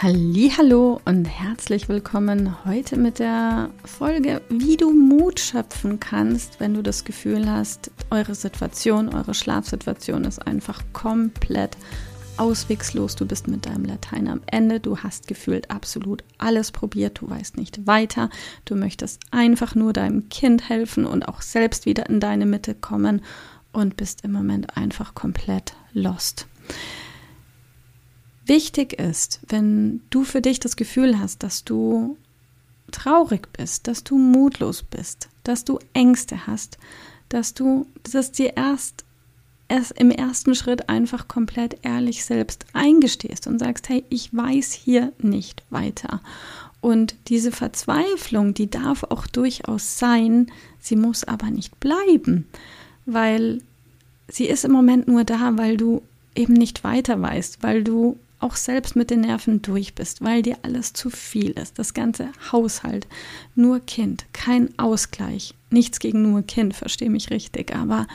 Hallo und herzlich willkommen heute mit der Folge, wie du Mut schöpfen kannst, wenn du das Gefühl hast, eure Situation, eure Schlafsituation ist einfach komplett auswegslos. Du bist mit deinem Latein am Ende, du hast gefühlt absolut alles probiert, du weißt nicht weiter, du möchtest einfach nur deinem Kind helfen und auch selbst wieder in deine Mitte kommen und bist im Moment einfach komplett lost. Wichtig ist, wenn du für dich das Gefühl hast, dass du traurig bist, dass du mutlos bist, dass du Ängste hast, dass du das dir erst, erst im ersten Schritt einfach komplett ehrlich selbst eingestehst und sagst, hey, ich weiß hier nicht weiter. Und diese Verzweiflung, die darf auch durchaus sein, sie muss aber nicht bleiben, weil sie ist im Moment nur da, weil du eben nicht weiter weißt, weil du auch selbst mit den Nerven durch bist, weil dir alles zu viel ist. Das ganze Haushalt, nur Kind, kein Ausgleich. Nichts gegen nur Kind, verstehe mich richtig, aber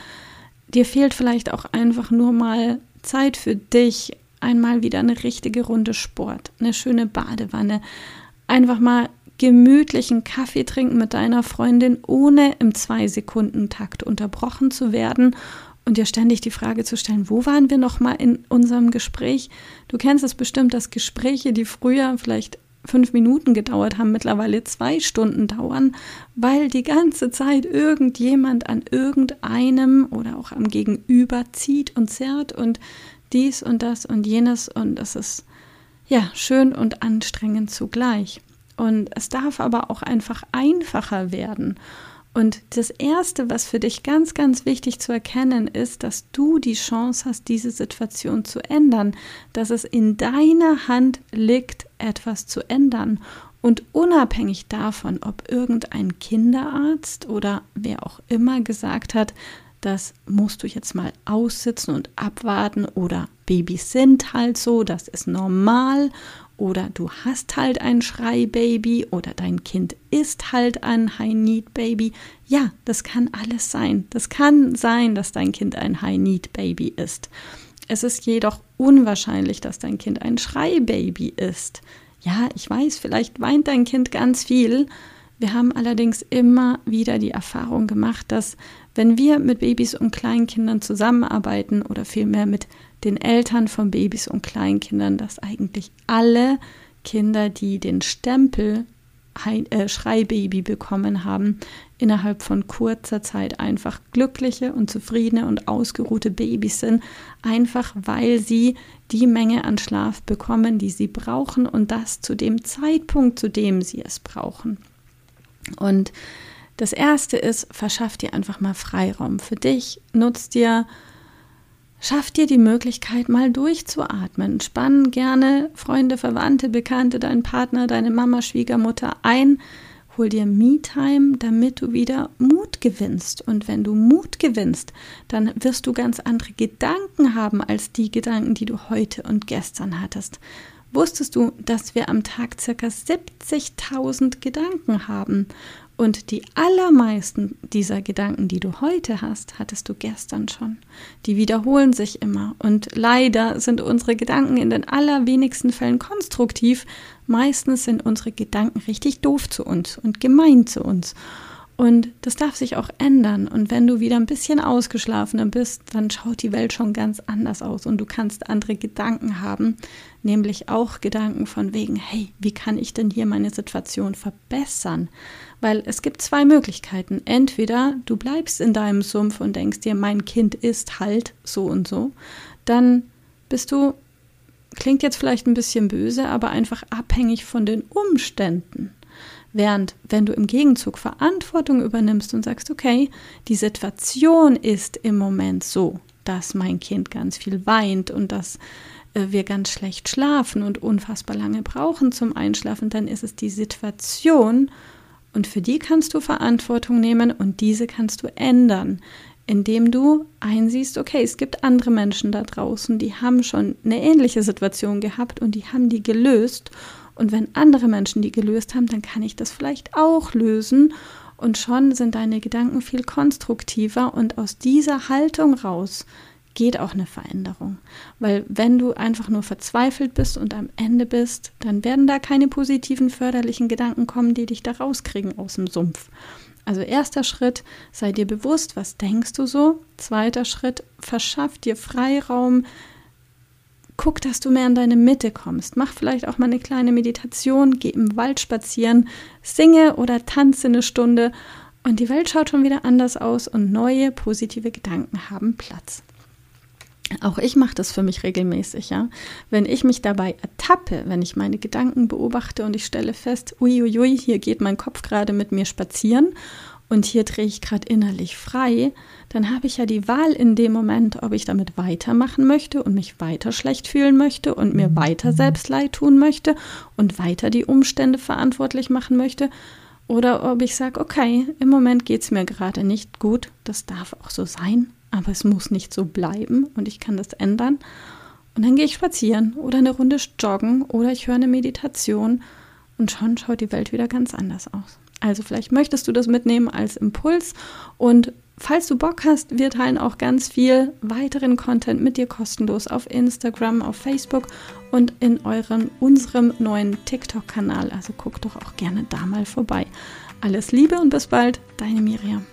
dir fehlt vielleicht auch einfach nur mal Zeit für dich, einmal wieder eine richtige Runde Sport, eine schöne Badewanne, einfach mal gemütlichen Kaffee trinken mit deiner Freundin, ohne im Zwei-Sekunden-Takt unterbrochen zu werden und dir ständig die Frage zu stellen, wo waren wir noch mal in unserem Gespräch? Du kennst es bestimmt, dass Gespräche, die früher vielleicht fünf Minuten gedauert haben, mittlerweile zwei Stunden dauern, weil die ganze Zeit irgendjemand an irgendeinem oder auch am Gegenüber zieht und zerrt und dies und das und jenes und es ist ja schön und anstrengend zugleich. Und es darf aber auch einfach einfacher werden. Und das Erste, was für dich ganz, ganz wichtig zu erkennen ist, dass du die Chance hast, diese Situation zu ändern, dass es in deiner Hand liegt, etwas zu ändern. Und unabhängig davon, ob irgendein Kinderarzt oder wer auch immer gesagt hat, das musst du jetzt mal aussitzen und abwarten oder Babys sind halt so, das ist normal oder du hast halt ein Schreibaby oder dein Kind ist halt ein High-Need-Baby. Ja, das kann alles sein. Das kann sein, dass dein Kind ein High-Need-Baby ist. Es ist jedoch unwahrscheinlich, dass dein Kind ein Schreibaby ist. Ja, ich weiß, vielleicht weint dein Kind ganz viel. Wir haben allerdings immer wieder die Erfahrung gemacht, dass wenn wir mit Babys und Kleinkindern zusammenarbeiten oder vielmehr mit den Eltern von Babys und Kleinkindern, dass eigentlich alle Kinder, die den Stempel äh, Schreibaby bekommen haben, innerhalb von kurzer Zeit einfach glückliche und zufriedene und ausgeruhte Babys sind, einfach weil sie die Menge an Schlaf bekommen, die sie brauchen und das zu dem Zeitpunkt, zu dem sie es brauchen. Und das erste ist, verschaff dir einfach mal Freiraum für dich, nutz dir Schaff dir die Möglichkeit, mal durchzuatmen. Spann gerne Freunde, Verwandte, Bekannte, deinen Partner, deine Mama, Schwiegermutter ein. Hol dir Me-Time, damit du wieder Mut gewinnst. Und wenn du Mut gewinnst, dann wirst du ganz andere Gedanken haben als die Gedanken, die du heute und gestern hattest. Wusstest du, dass wir am Tag circa 70.000 Gedanken haben? Und die allermeisten dieser Gedanken, die du heute hast, hattest du gestern schon. Die wiederholen sich immer. Und leider sind unsere Gedanken in den allerwenigsten Fällen konstruktiv. Meistens sind unsere Gedanken richtig doof zu uns und gemein zu uns. Und das darf sich auch ändern. Und wenn du wieder ein bisschen ausgeschlafener bist, dann schaut die Welt schon ganz anders aus und du kannst andere Gedanken haben, nämlich auch Gedanken von wegen, hey, wie kann ich denn hier meine Situation verbessern? Weil es gibt zwei Möglichkeiten. Entweder du bleibst in deinem Sumpf und denkst dir, mein Kind ist halt so und so, dann bist du, klingt jetzt vielleicht ein bisschen böse, aber einfach abhängig von den Umständen. Während wenn du im Gegenzug Verantwortung übernimmst und sagst, okay, die Situation ist im Moment so, dass mein Kind ganz viel weint und dass äh, wir ganz schlecht schlafen und unfassbar lange brauchen zum Einschlafen, dann ist es die Situation und für die kannst du Verantwortung nehmen und diese kannst du ändern, indem du einsiehst, okay, es gibt andere Menschen da draußen, die haben schon eine ähnliche Situation gehabt und die haben die gelöst. Und wenn andere Menschen die gelöst haben, dann kann ich das vielleicht auch lösen. Und schon sind deine Gedanken viel konstruktiver und aus dieser Haltung raus geht auch eine Veränderung. Weil wenn du einfach nur verzweifelt bist und am Ende bist, dann werden da keine positiven, förderlichen Gedanken kommen, die dich da rauskriegen aus dem Sumpf. Also erster Schritt, sei dir bewusst, was denkst du so. Zweiter Schritt, verschaff dir Freiraum. Guck, dass du mehr in deine Mitte kommst. Mach vielleicht auch mal eine kleine Meditation, geh im Wald spazieren, singe oder tanze eine Stunde und die Welt schaut schon wieder anders aus und neue positive Gedanken haben Platz. Auch ich mache das für mich regelmäßig, ja. Wenn ich mich dabei ertappe, wenn ich meine Gedanken beobachte und ich stelle fest, uiuiui, hier geht mein Kopf gerade mit mir spazieren und hier drehe ich gerade innerlich frei, dann habe ich ja die Wahl in dem Moment, ob ich damit weitermachen möchte und mich weiter schlecht fühlen möchte und mir weiter Selbstleid tun möchte und weiter die Umstände verantwortlich machen möchte. Oder ob ich sage, okay, im Moment geht es mir gerade nicht gut, das darf auch so sein, aber es muss nicht so bleiben und ich kann das ändern. Und dann gehe ich spazieren oder eine Runde joggen oder ich höre eine Meditation und schon schaut die Welt wieder ganz anders aus. Also vielleicht möchtest du das mitnehmen als Impuls und falls du Bock hast, wir teilen auch ganz viel weiteren Content mit dir kostenlos auf Instagram, auf Facebook und in eurem, unserem neuen TikTok-Kanal. Also guck doch auch gerne da mal vorbei. Alles Liebe und bis bald, deine Miriam.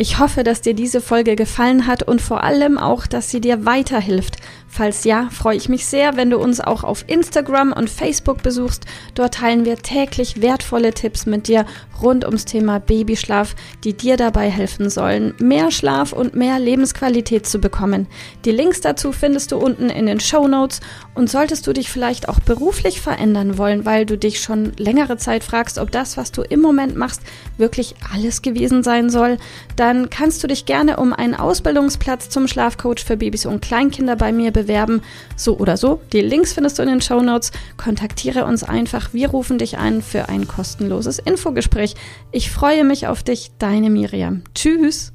Ich hoffe, dass dir diese Folge gefallen hat und vor allem auch, dass sie dir weiterhilft. Falls ja, freue ich mich sehr, wenn du uns auch auf Instagram und Facebook besuchst. Dort teilen wir täglich wertvolle Tipps mit dir rund ums Thema Babyschlaf, die dir dabei helfen sollen, mehr Schlaf und mehr Lebensqualität zu bekommen. Die Links dazu findest du unten in den Show Notes. Und solltest du dich vielleicht auch beruflich verändern wollen, weil du dich schon längere Zeit fragst, ob das, was du im Moment machst, wirklich alles gewesen sein soll, dann kannst du dich gerne um einen Ausbildungsplatz zum Schlafcoach für Babys und Kleinkinder bei mir bewerben. So oder so, die Links findest du in den Show Notes. Kontaktiere uns einfach. Wir rufen dich ein für ein kostenloses Infogespräch. Ich freue mich auf dich, deine Miriam. Tschüss.